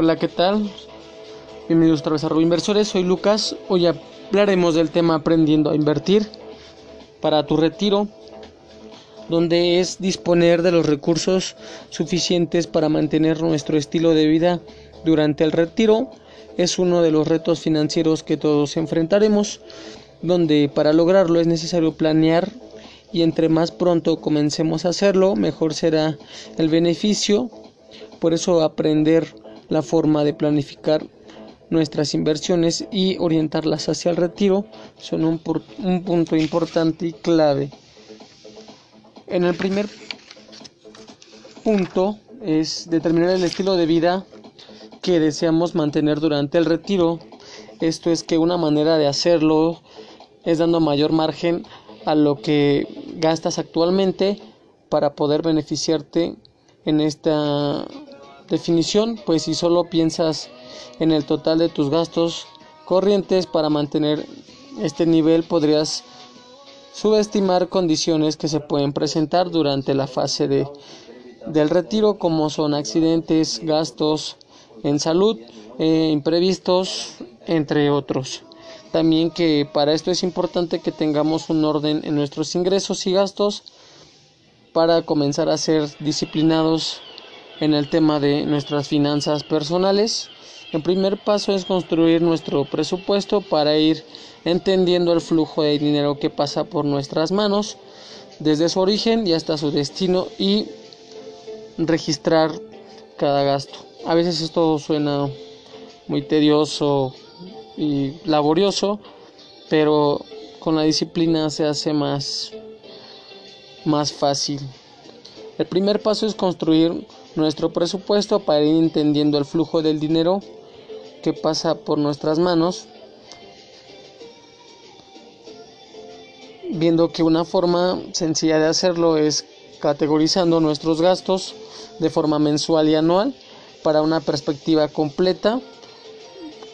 Hola, ¿qué tal? Bienvenidos otra vez a Inversores, soy Lucas. Hoy hablaremos del tema aprendiendo a invertir para tu retiro, donde es disponer de los recursos suficientes para mantener nuestro estilo de vida durante el retiro. Es uno de los retos financieros que todos enfrentaremos, donde para lograrlo es necesario planear y entre más pronto comencemos a hacerlo, mejor será el beneficio. Por eso aprender la forma de planificar nuestras inversiones y orientarlas hacia el retiro son un, un, punto importante y clave. En el primer punto es determinar el estilo de vida que deseamos mantener durante el retiro. Esto es que una manera de hacerlo es dando mayor margen a lo que gastas actualmente para poder beneficiarte en esta definición, pues si solo piensas en el total de tus gastos corrientes para mantener este nivel podrías subestimar condiciones que se pueden presentar durante la fase de, del retiro como son accidentes, gastos en salud, eh, imprevistos, entre otros. También que para esto es importante que tengamos un orden en nuestros ingresos y gastos para comenzar a ser disciplinados en el tema de nuestras finanzas personales. El primer paso es construir nuestro presupuesto para ir entendiendo el flujo de dinero que pasa por nuestras manos desde su origen y hasta su destino y registrar cada gasto. A veces esto suena muy tedioso y laborioso, pero con la disciplina se hace más, más fácil. El primer paso es construir nuestro presupuesto para ir entendiendo el flujo del dinero que pasa por nuestras manos, viendo que una forma sencilla de hacerlo es categorizando nuestros gastos de forma mensual y anual para una perspectiva completa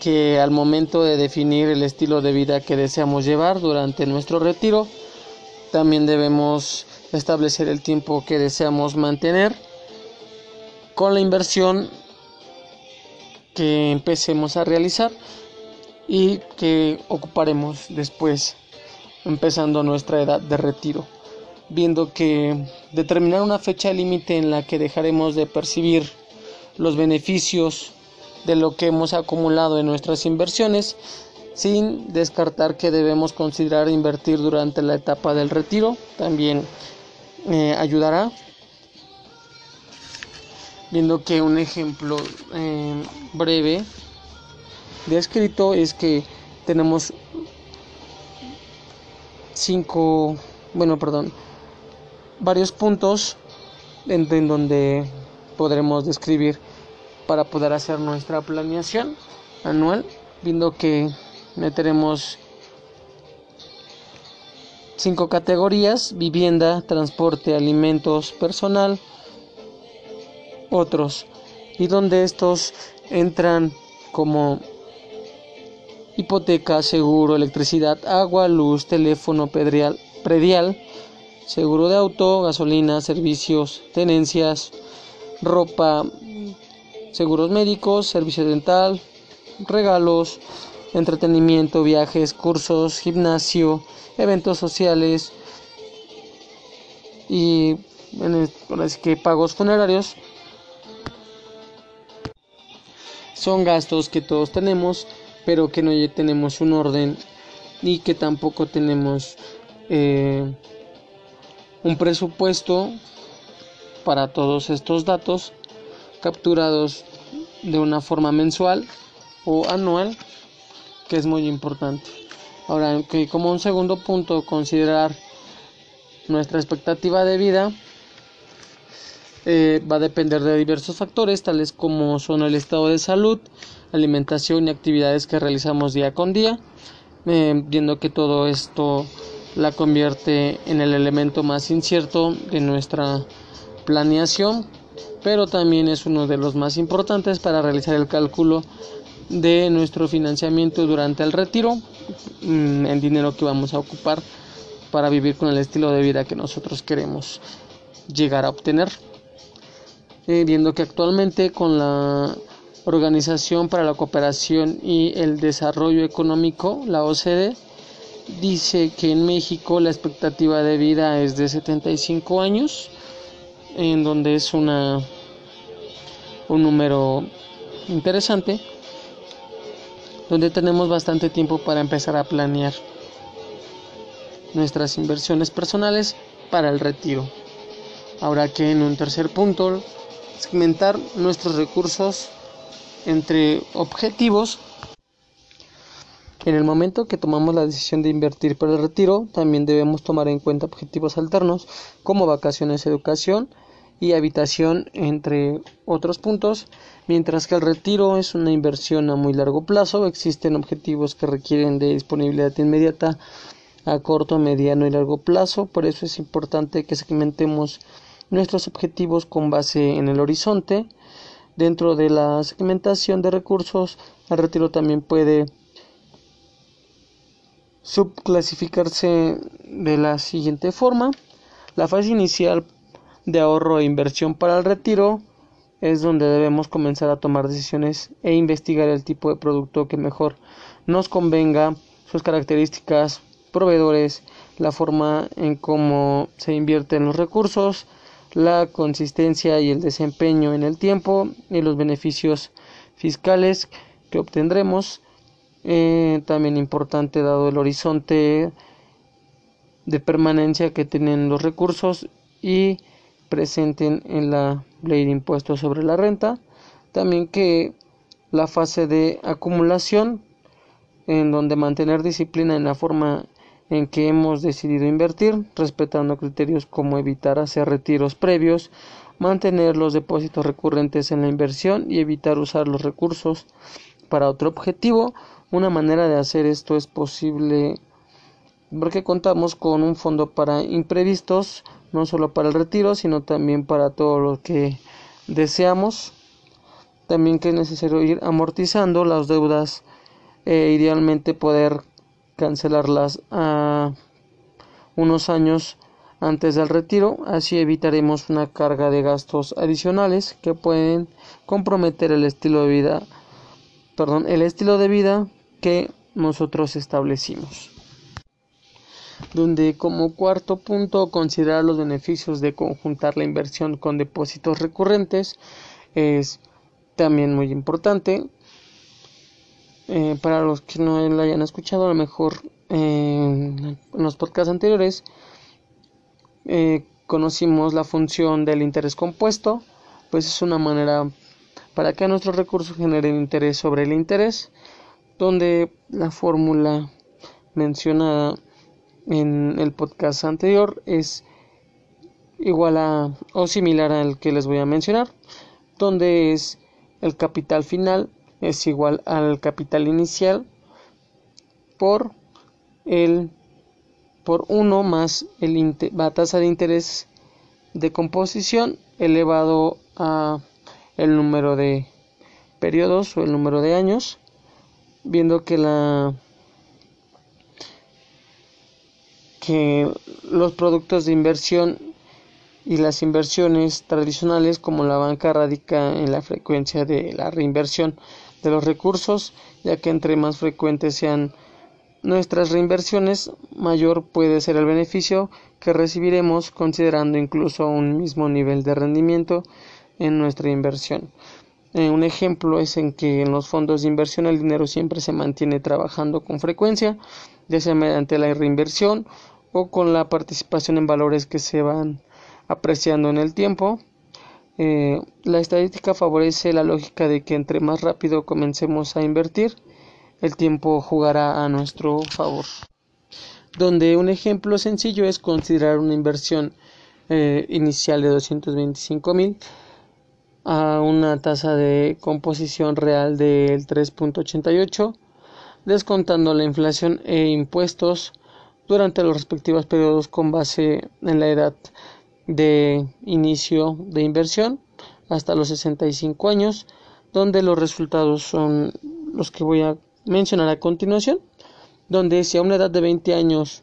que al momento de definir el estilo de vida que deseamos llevar durante nuestro retiro, también debemos establecer el tiempo que deseamos mantener con la inversión que empecemos a realizar y que ocuparemos después empezando nuestra edad de retiro viendo que determinar una fecha límite en la que dejaremos de percibir los beneficios de lo que hemos acumulado en nuestras inversiones, sin descartar que debemos considerar invertir durante la etapa del retiro, también eh, ayudará. Viendo que un ejemplo eh, breve de escrito es que tenemos cinco, bueno, perdón, varios puntos en, en donde podremos describir para poder hacer nuestra planeación anual, viendo que meteremos cinco categorías, vivienda, transporte, alimentos, personal, otros, y donde estos entran como hipoteca, seguro, electricidad, agua, luz, teléfono, predial, predial seguro de auto, gasolina, servicios, tenencias, ropa, seguros médicos, servicio dental, regalos, entretenimiento, viajes, cursos, gimnasio, eventos sociales y que pagos funerarios son gastos que todos tenemos pero que no tenemos un orden y que tampoco tenemos eh, un presupuesto para todos estos datos capturados de una forma mensual o anual, que es muy importante. Ahora, que como un segundo punto, considerar nuestra expectativa de vida eh, va a depender de diversos factores, tales como son el estado de salud, alimentación y actividades que realizamos día con día, eh, viendo que todo esto la convierte en el elemento más incierto de nuestra planeación pero también es uno de los más importantes para realizar el cálculo de nuestro financiamiento durante el retiro, mm, el dinero que vamos a ocupar para vivir con el estilo de vida que nosotros queremos llegar a obtener. Eh, viendo que actualmente con la Organización para la Cooperación y el Desarrollo Económico, la OCDE, dice que en México la expectativa de vida es de 75 años, en donde es una un número interesante, donde tenemos bastante tiempo para empezar a planear nuestras inversiones personales para el retiro. Ahora que en un tercer punto, segmentar nuestros recursos entre objetivos. En el momento que tomamos la decisión de invertir para el retiro, también debemos tomar en cuenta objetivos alternos como vacaciones, educación y habitación, entre otros puntos. Mientras que el retiro es una inversión a muy largo plazo, existen objetivos que requieren de disponibilidad inmediata a corto, mediano y largo plazo. Por eso es importante que segmentemos nuestros objetivos con base en el horizonte Dentro de la segmentación de recursos, el retiro también puede subclasificarse de la siguiente forma. La fase inicial de ahorro e inversión para el retiro es donde debemos comenzar a tomar decisiones e investigar el tipo de producto que mejor nos convenga, sus características, proveedores, la forma en cómo se invierten los recursos, la consistencia y el desempeño en el tiempo y los beneficios fiscales que obtendremos. Eh, también importante dado el horizonte de permanencia que tienen los recursos y presenten en la ley de impuestos sobre la renta. También que la fase de acumulación en donde mantener disciplina en la forma en que hemos decidido invertir, respetando criterios como evitar hacer retiros previos, mantener los depósitos recurrentes en la inversión y evitar usar los recursos para otro objetivo. Una manera de hacer esto es posible porque contamos con un fondo para imprevistos, no solo para el retiro, sino también para todo lo que deseamos. También que es necesario ir amortizando las deudas, e idealmente poder cancelarlas a unos años antes del retiro, así evitaremos una carga de gastos adicionales que pueden comprometer el estilo de vida, perdón, el estilo de vida que nosotros establecimos. Donde como cuarto punto considerar los beneficios de conjuntar la inversión con depósitos recurrentes es también muy importante eh, para los que no lo hayan escuchado, a lo mejor en los podcasts anteriores eh, conocimos la función del interés compuesto, pues es una manera para que nuestros recursos generen interés sobre el interés, donde la fórmula mencionada en el podcast anterior es igual a o similar al que les voy a mencionar, donde es el capital final es igual al capital inicial por el por 1 más el, la tasa de interés de composición elevado a el número de periodos o el número de años viendo que la que los productos de inversión y las inversiones tradicionales como la banca radica en la frecuencia de la reinversión de los recursos, ya que entre más frecuentes sean nuestras reinversiones, mayor puede ser el beneficio que recibiremos considerando incluso un mismo nivel de rendimiento en nuestra inversión. Eh, un ejemplo es en que en los fondos de inversión el dinero siempre se mantiene trabajando con frecuencia, ya sea mediante la reinversión o con la participación en valores que se van apreciando en el tiempo. Eh, la estadística favorece la lógica de que entre más rápido comencemos a invertir, el tiempo jugará a nuestro favor. Donde un ejemplo sencillo es considerar una inversión eh, inicial de 225 mil a una tasa de composición real del 3.88, descontando la inflación e impuestos durante los respectivos periodos con base en la edad de inicio de inversión hasta los 65 años, donde los resultados son los que voy a mencionar a continuación, donde si a una edad de 20 años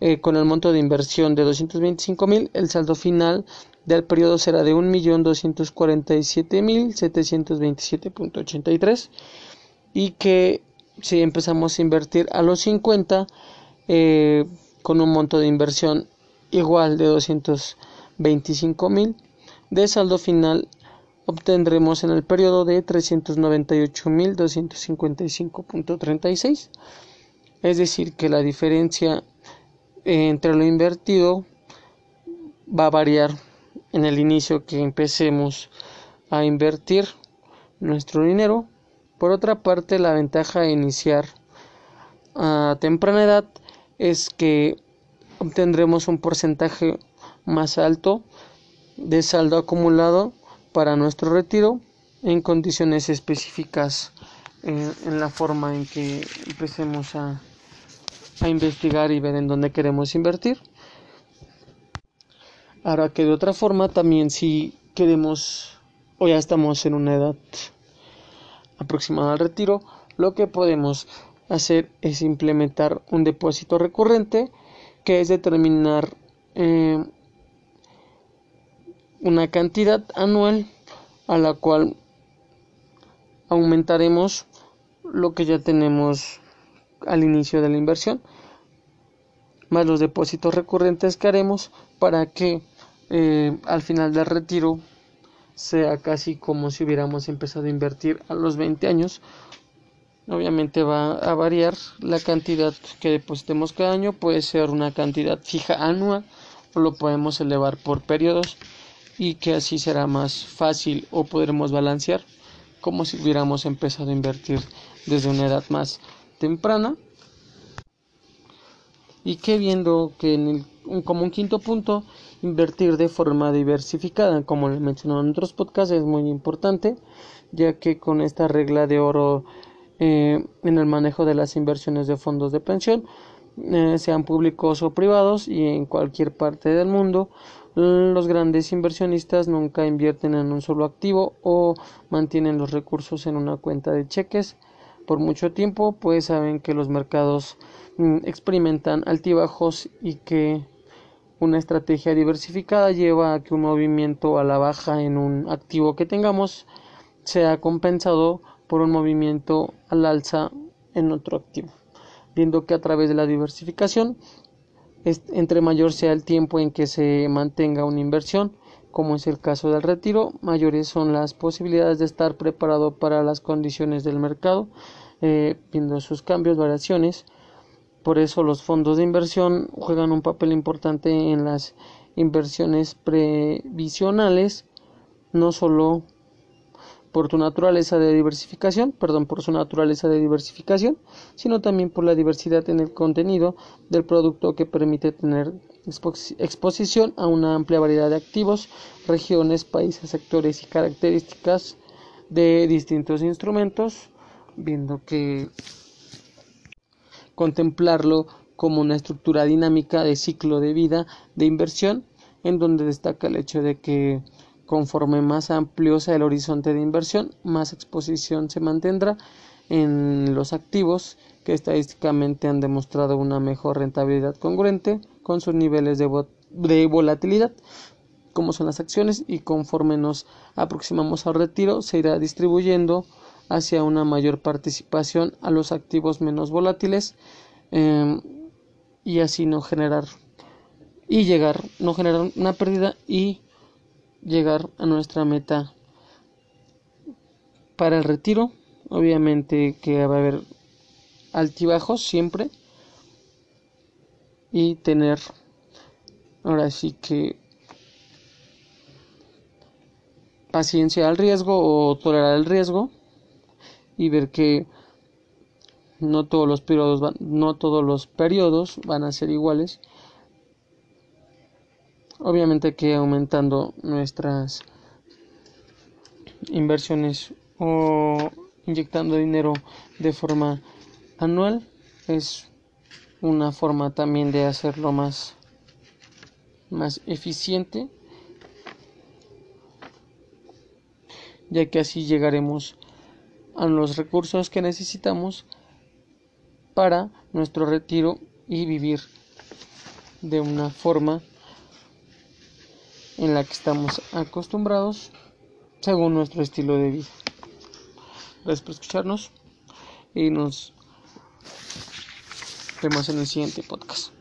eh, con el monto de inversión de 225 mil, el saldo final del periodo será de 1.247.727.83 y que si empezamos a invertir a los 50 eh, con un monto de inversión igual de 225.000 de saldo final obtendremos en el periodo de 398.255.36 es decir que la diferencia entre lo invertido va a variar en el inicio que empecemos a invertir nuestro dinero. Por otra parte la ventaja de iniciar a temprana edad es que obtendremos un porcentaje más alto de saldo acumulado para nuestro retiro en condiciones específicas eh, en la forma en que empecemos a, a investigar y ver en dónde queremos invertir. Ahora que de otra forma también si queremos o ya estamos en una edad aproximada al retiro, lo que podemos hacer es implementar un depósito recurrente que es determinar eh, una cantidad anual a la cual aumentaremos lo que ya tenemos al inicio de la inversión más los depósitos recurrentes que haremos para que eh, al final del retiro sea casi como si hubiéramos empezado a invertir a los 20 años obviamente va a variar la cantidad que depositemos cada año puede ser una cantidad fija anual o lo podemos elevar por periodos y que así será más fácil o podremos balancear como si hubiéramos empezado a invertir desde una edad más temprana. Y que viendo que en como un quinto punto invertir de forma diversificada como le mencionó en otros podcasts es muy importante ya que con esta regla de oro eh, en el manejo de las inversiones de fondos de pensión, eh, sean públicos o privados y en cualquier parte del mundo. Los grandes inversionistas nunca invierten en un solo activo o mantienen los recursos en una cuenta de cheques por mucho tiempo, pues saben que los mercados mm, experimentan altibajos y que una estrategia diversificada lleva a que un movimiento a la baja en un activo que tengamos sea compensado por un movimiento al alza en otro activo, viendo que a través de la diversificación, entre mayor sea el tiempo en que se mantenga una inversión, como es el caso del retiro, mayores son las posibilidades de estar preparado para las condiciones del mercado, eh, viendo sus cambios, variaciones. Por eso los fondos de inversión juegan un papel importante en las inversiones previsionales, no solo por su naturaleza de diversificación, perdón, por su naturaleza de diversificación, sino también por la diversidad en el contenido del producto que permite tener exposición a una amplia variedad de activos, regiones, países, sectores y características de distintos instrumentos, viendo que contemplarlo como una estructura dinámica de ciclo de vida de inversión, en donde destaca el hecho de que Conforme más amplio sea el horizonte de inversión, más exposición se mantendrá en los activos que estadísticamente han demostrado una mejor rentabilidad congruente con sus niveles de, volatilidad, como son las acciones, y conforme nos aproximamos al retiro, se irá distribuyendo hacia una mayor participación a los activos menos volátiles em, y así no generar y llegar, no generar una pérdida y llegar a nuestra meta para el retiro. Obviamente que va a haber altibajos siempre y tener ahora sí que paciencia al riesgo o tolerar el riesgo y ver que no todos los periodos van, no todos los periodos van a ser iguales obviamente que aumentando nuestras inversiones o inyectando dinero de forma anual es una forma también de hacerlo más más eficiente ya que así llegaremos a los recursos que necesitamos para nuestro retiro y vivir de una forma en la que estamos acostumbrados según nuestro estilo de vida. Gracias por escucharnos y nos vemos en el siguiente podcast.